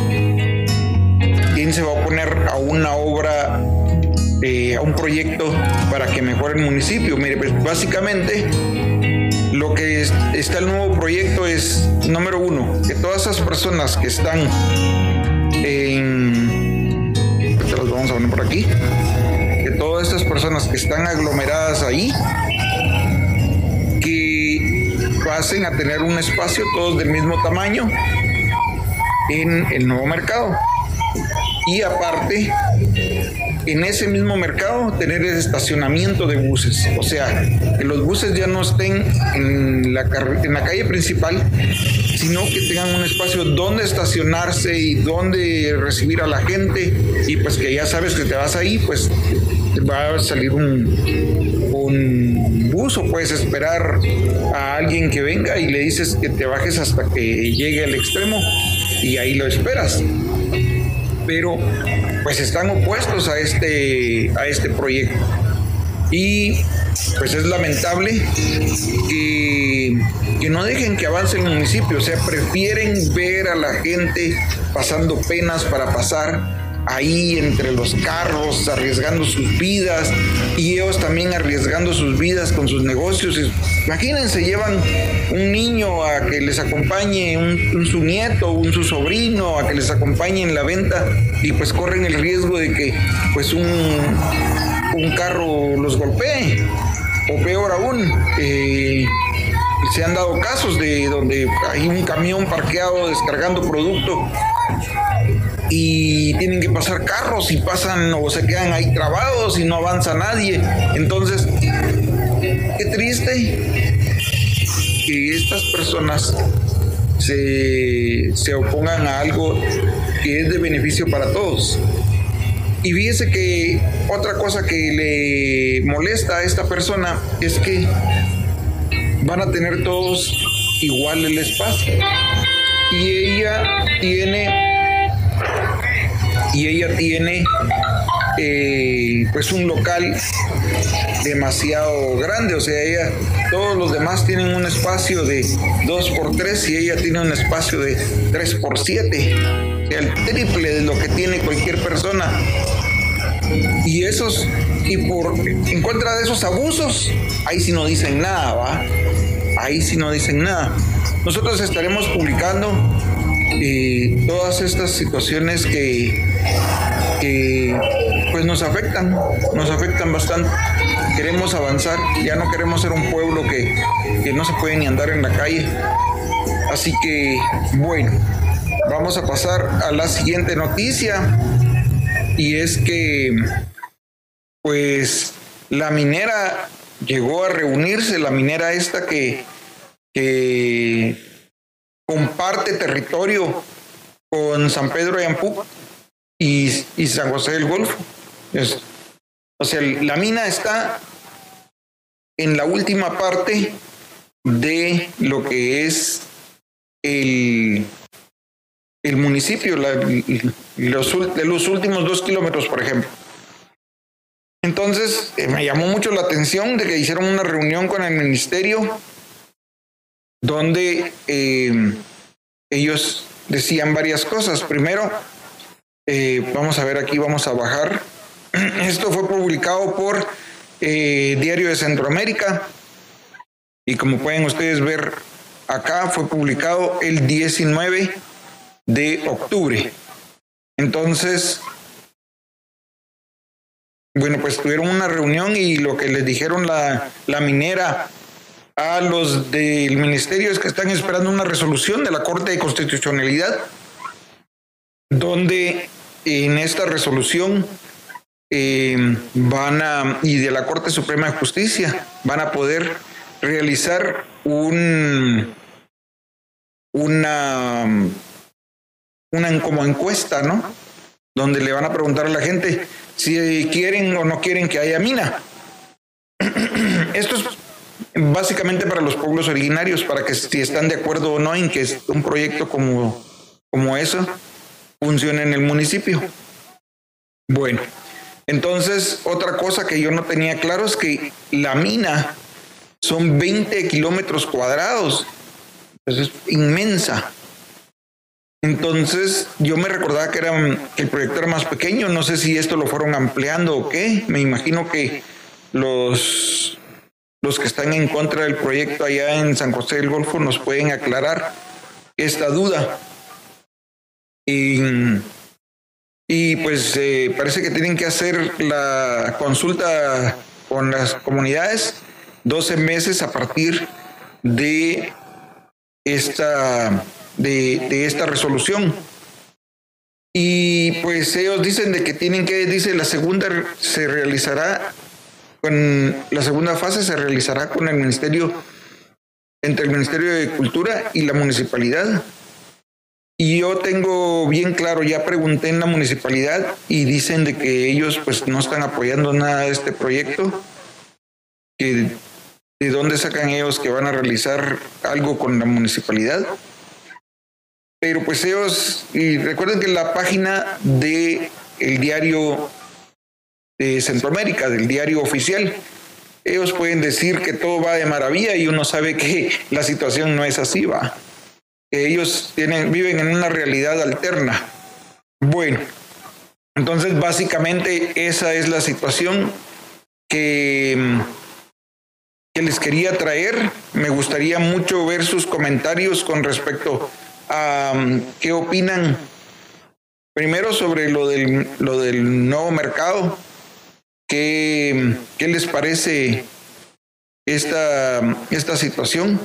¿quién se va a oponer a una obra eh, a un proyecto para que mejore el municipio. Mire, pues básicamente lo que está el nuevo proyecto es, número uno, que todas esas personas que están en... las vamos a poner por aquí. Que todas estas personas que están aglomeradas ahí, que pasen a tener un espacio todos del mismo tamaño en el nuevo mercado. Y aparte, en ese mismo mercado tener el estacionamiento de buses. O sea, que los buses ya no estén en la, en la calle principal, sino que tengan un espacio donde estacionarse y donde recibir a la gente. Y pues que ya sabes que te vas ahí, pues va a salir un, un bus o puedes esperar a alguien que venga y le dices que te bajes hasta que llegue al extremo y ahí lo esperas. Pero pues están opuestos a este, a este proyecto. Y pues es lamentable que, que, no dejen que avance el municipio, o sea, prefieren ver a la gente pasando penas para pasar ahí entre los carros, arriesgando sus vidas y ellos también arriesgando sus vidas con sus negocios. Imagínense, llevan un niño a que les acompañe, un, su nieto, un su sobrino, a que les acompañe en la venta y pues corren el riesgo de que pues un, un carro los golpee. O peor aún, eh, se han dado casos de donde hay un camión parqueado descargando producto y tienen que pasar carros y pasan o se quedan ahí trabados y no avanza nadie. Entonces, qué triste que estas personas se, se opongan a algo que es de beneficio para todos. Y fíjese que otra cosa que le molesta a esta persona es que van a tener todos igual el espacio. Y ella tiene y ella tiene eh, pues un local demasiado grande, o sea, ella, todos los demás tienen un espacio de 2 por 3 y ella tiene un espacio de 3 por 7, el triple de lo que tiene cualquier persona. Y esos, y por en contra de esos abusos, ahí sí no dicen nada, ¿va? Ahí sí no dicen nada. Nosotros estaremos publicando eh, todas estas situaciones que, que pues nos afectan, nos afectan bastante. Queremos avanzar, ya no queremos ser un pueblo que, que no se puede ni andar en la calle. Así que, bueno, vamos a pasar a la siguiente noticia. Y es que, pues, la minera llegó a reunirse, la minera esta que, que comparte territorio con San Pedro de Ampú y, y San José del Golfo. o sea, la mina está en la última parte de lo que es el, el municipio, los, de los últimos dos kilómetros, por ejemplo. Entonces, eh, me llamó mucho la atención de que hicieron una reunión con el ministerio donde eh, ellos decían varias cosas. Primero, eh, vamos a ver aquí, vamos a bajar. Esto fue publicado por Diario de Centroamérica y como pueden ustedes ver acá, fue publicado el 19 de octubre. Entonces, bueno, pues tuvieron una reunión y lo que les dijeron la, la minera a los del ministerio es que están esperando una resolución de la Corte de Constitucionalidad, donde en esta resolución eh, van a, y de la Corte Suprema de Justicia, van a poder realizar un, una, una como encuesta, ¿no? Donde le van a preguntar a la gente si quieren o no quieren que haya mina. Esto es básicamente para los pueblos originarios, para que si están de acuerdo o no en que un proyecto como, como eso funcione en el municipio. Bueno, entonces otra cosa que yo no tenía claro es que la mina son 20 kilómetros cuadrados, es inmensa. Entonces yo me recordaba que, era, el proyecto era más pequeño, no sé si esto lo fueron ampliando o qué, me imagino que los, los que están en contra del proyecto allá en San José del Golfo nos pueden aclarar esta duda. Y, y pues eh, parece que tienen que hacer la consulta con las comunidades 12 meses a partir de esta de, esta resolución. Y pues ellos dicen de que tienen que, dice, la segunda se realizará con, la segunda fase se realizará con el Ministerio, entre el Ministerio de Cultura y la municipalidad. Y yo tengo bien claro, ya pregunté en la municipalidad y dicen de que ellos pues no están apoyando nada este proyecto, que de dónde sacan ellos que van a realizar algo con la municipalidad. Pero pues ellos, y recuerden que la página de el diario de Centroamérica, del diario oficial, ellos pueden decir que todo va de maravilla y uno sabe que la situación no es así, va. Ellos tienen, viven en una realidad alterna. Bueno, entonces básicamente esa es la situación que, que les quería traer. Me gustaría mucho ver sus comentarios con respecto qué opinan primero sobre lo del, lo del nuevo mercado. ¿Qué, qué les parece esta, esta situación?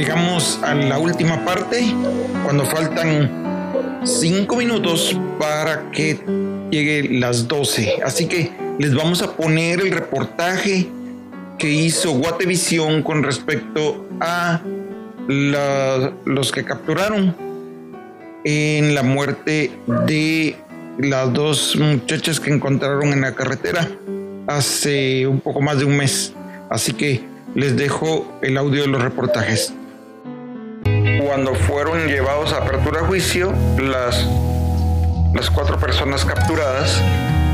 Llegamos a la última parte, cuando faltan cinco minutos para que llegue las 12. Así que les vamos a poner el reportaje que hizo Guatevisión con respecto a los que capturaron en la muerte de las dos muchachas que encontraron en la carretera hace un poco más de un mes. Así que les dejo el audio de los reportajes cuando fueron llevados a apertura a juicio las, las cuatro personas capturadas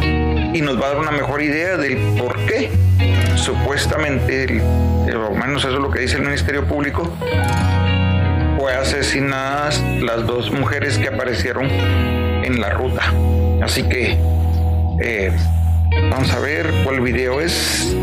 y nos va a dar una mejor idea del por qué supuestamente, el, o menos eso es lo que dice el Ministerio Público, fue asesinadas las dos mujeres que aparecieron en la ruta. Así que eh, vamos a ver cuál video es.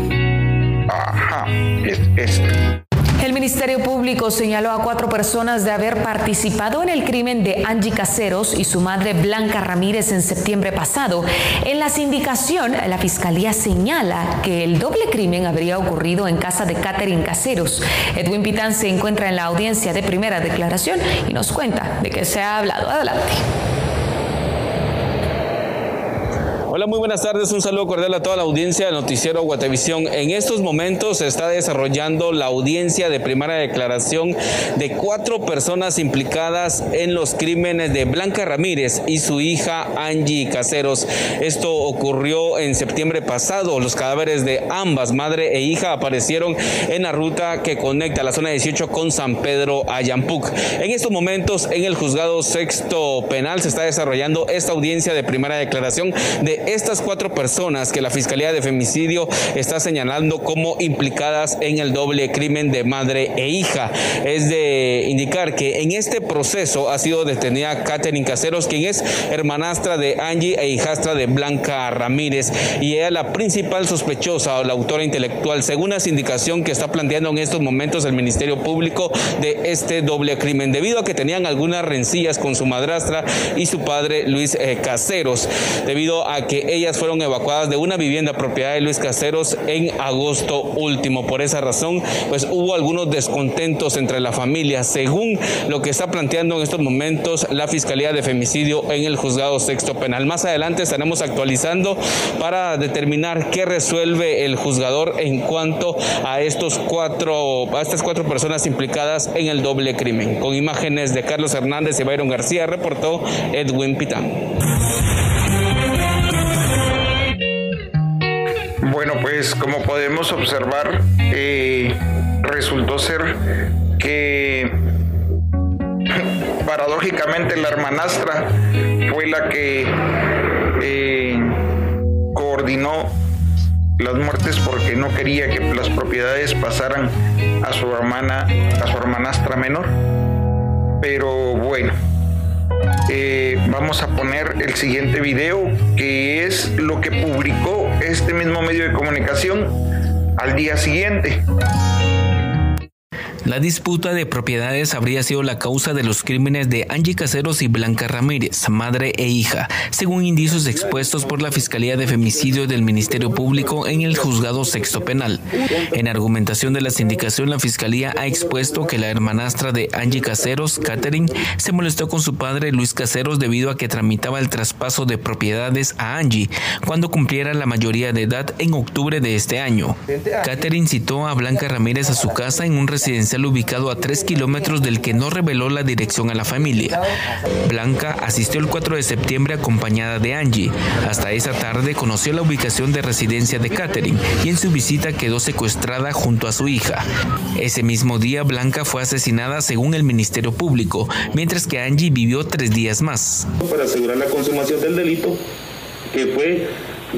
Ajá, es este. El Ministerio Público señaló a cuatro personas de haber participado en el crimen de Angie Caseros y su madre Blanca Ramírez en septiembre pasado. En la sindicación, la Fiscalía señala que el doble crimen habría ocurrido en casa de Catherine Caseros. Edwin Pitán se encuentra en la audiencia de primera declaración y nos cuenta de qué se ha hablado. Adelante. Hola, muy buenas tardes. Un saludo cordial a toda la audiencia del noticiero Guatevisión. En estos momentos se está desarrollando la audiencia de primera declaración de cuatro personas implicadas en los crímenes de Blanca Ramírez y su hija Angie Caseros. Esto ocurrió en septiembre pasado. Los cadáveres de ambas, madre e hija, aparecieron en la ruta que conecta la zona 18 con San Pedro Ayampuc. En estos momentos, en el juzgado sexto penal se está desarrollando esta audiencia de primera declaración de estas cuatro personas que la Fiscalía de Femicidio está señalando como implicadas en el doble crimen de madre e hija. Es de indicar que en este proceso ha sido detenida Catherine Caseros, quien es hermanastra de Angie e hijastra de Blanca Ramírez, y ella la principal sospechosa o la autora intelectual, según la sindicación que está planteando en estos momentos el Ministerio Público de este doble crimen, debido a que tenían algunas rencillas con su madrastra y su padre Luis eh, Caseros, debido a que ellas fueron evacuadas de una vivienda propiedad de Luis Caseros en agosto último. Por esa razón, pues hubo algunos descontentos entre la familia, según lo que está planteando en estos momentos la Fiscalía de Femicidio en el Juzgado Sexto Penal. Más adelante estaremos actualizando para determinar qué resuelve el juzgador en cuanto a estos cuatro, a estas cuatro personas implicadas en el doble crimen. Con imágenes de Carlos Hernández y Byron García, reportó Edwin Pitán. Bueno, pues como podemos observar, eh, resultó ser que paradójicamente la hermanastra fue la que eh, coordinó las muertes porque no quería que las propiedades pasaran a su hermana, a su hermanastra menor. Pero bueno, eh, vamos a poner el siguiente video que es lo que publicó este mismo medio de comunicación al día siguiente. La disputa de propiedades habría sido la causa de los crímenes de Angie Caseros y Blanca Ramírez, madre e hija, según indicios expuestos por la Fiscalía de Femicidio del Ministerio Público en el Juzgado Sexto Penal. En argumentación de la sindicación, la Fiscalía ha expuesto que la hermanastra de Angie Caseros, Catherine, se molestó con su padre Luis Caseros debido a que tramitaba el traspaso de propiedades a Angie cuando cumpliera la mayoría de edad en octubre de este año. Catherine citó a Blanca Ramírez a su casa en un residencial ubicado a 3 kilómetros del que no reveló la dirección a la familia. Blanca asistió el 4 de septiembre acompañada de Angie. Hasta esa tarde conoció la ubicación de residencia de Catherine y en su visita quedó secuestrada junto a su hija. Ese mismo día Blanca fue asesinada según el Ministerio Público, mientras que Angie vivió tres días más. Para asegurar la consumación del delito, que fue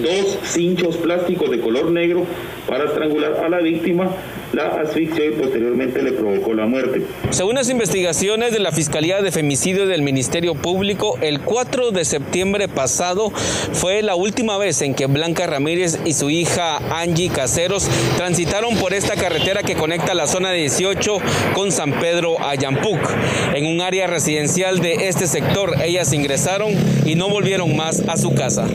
dos cinchos plásticos de color negro para estrangular a la víctima, la asfixia y posteriormente le provocó la muerte. Según las investigaciones de la Fiscalía de Femicidio del Ministerio Público, el 4 de septiembre pasado fue la última vez en que Blanca Ramírez y su hija Angie Caseros transitaron por esta carretera que conecta la zona 18 con San Pedro Ayampuc. En un área residencial de este sector, ellas ingresaron y no volvieron más a su casa.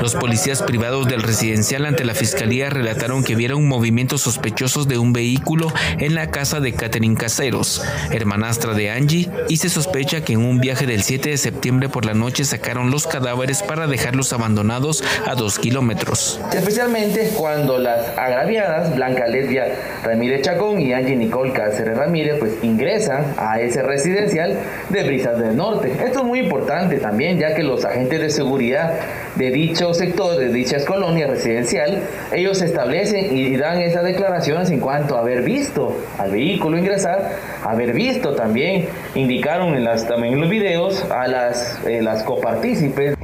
Los policías privados del residencial ante la fiscalía relataron que vieron movimientos sospechosos de un vehículo en la casa de Catherine Caseros, hermanastra de Angie, y se sospecha que en un viaje del 7 de septiembre por la noche sacaron los cadáveres para dejarlos abandonados a dos kilómetros. Especialmente cuando las agraviadas, Blanca Lesbia Ramírez Chacón y Angie Nicole Cáceres Ramírez, pues ingresan a ese residencial de Brisas del Norte. Esto es muy importante también, ya que los agentes de seguridad de dicho sector, de dichas colonias residencial, ellos establecen y dan esas declaraciones en cuanto a haber visto al vehículo ingresar, haber visto también, indicaron en las, también en los videos a las, eh, las copartícipes.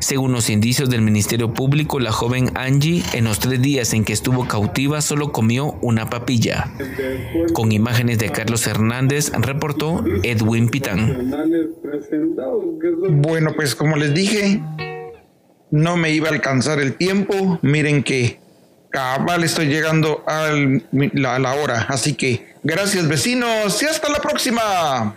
Según los indicios del Ministerio Público, la joven Angie, en los tres días en que estuvo cautiva, solo comió una papilla. Con imágenes de Carlos Hernández, reportó Edwin Pitán. Bueno, pues como les dije, no me iba a alcanzar el tiempo. Miren que cabal estoy llegando a la hora. Así que gracias vecinos y hasta la próxima.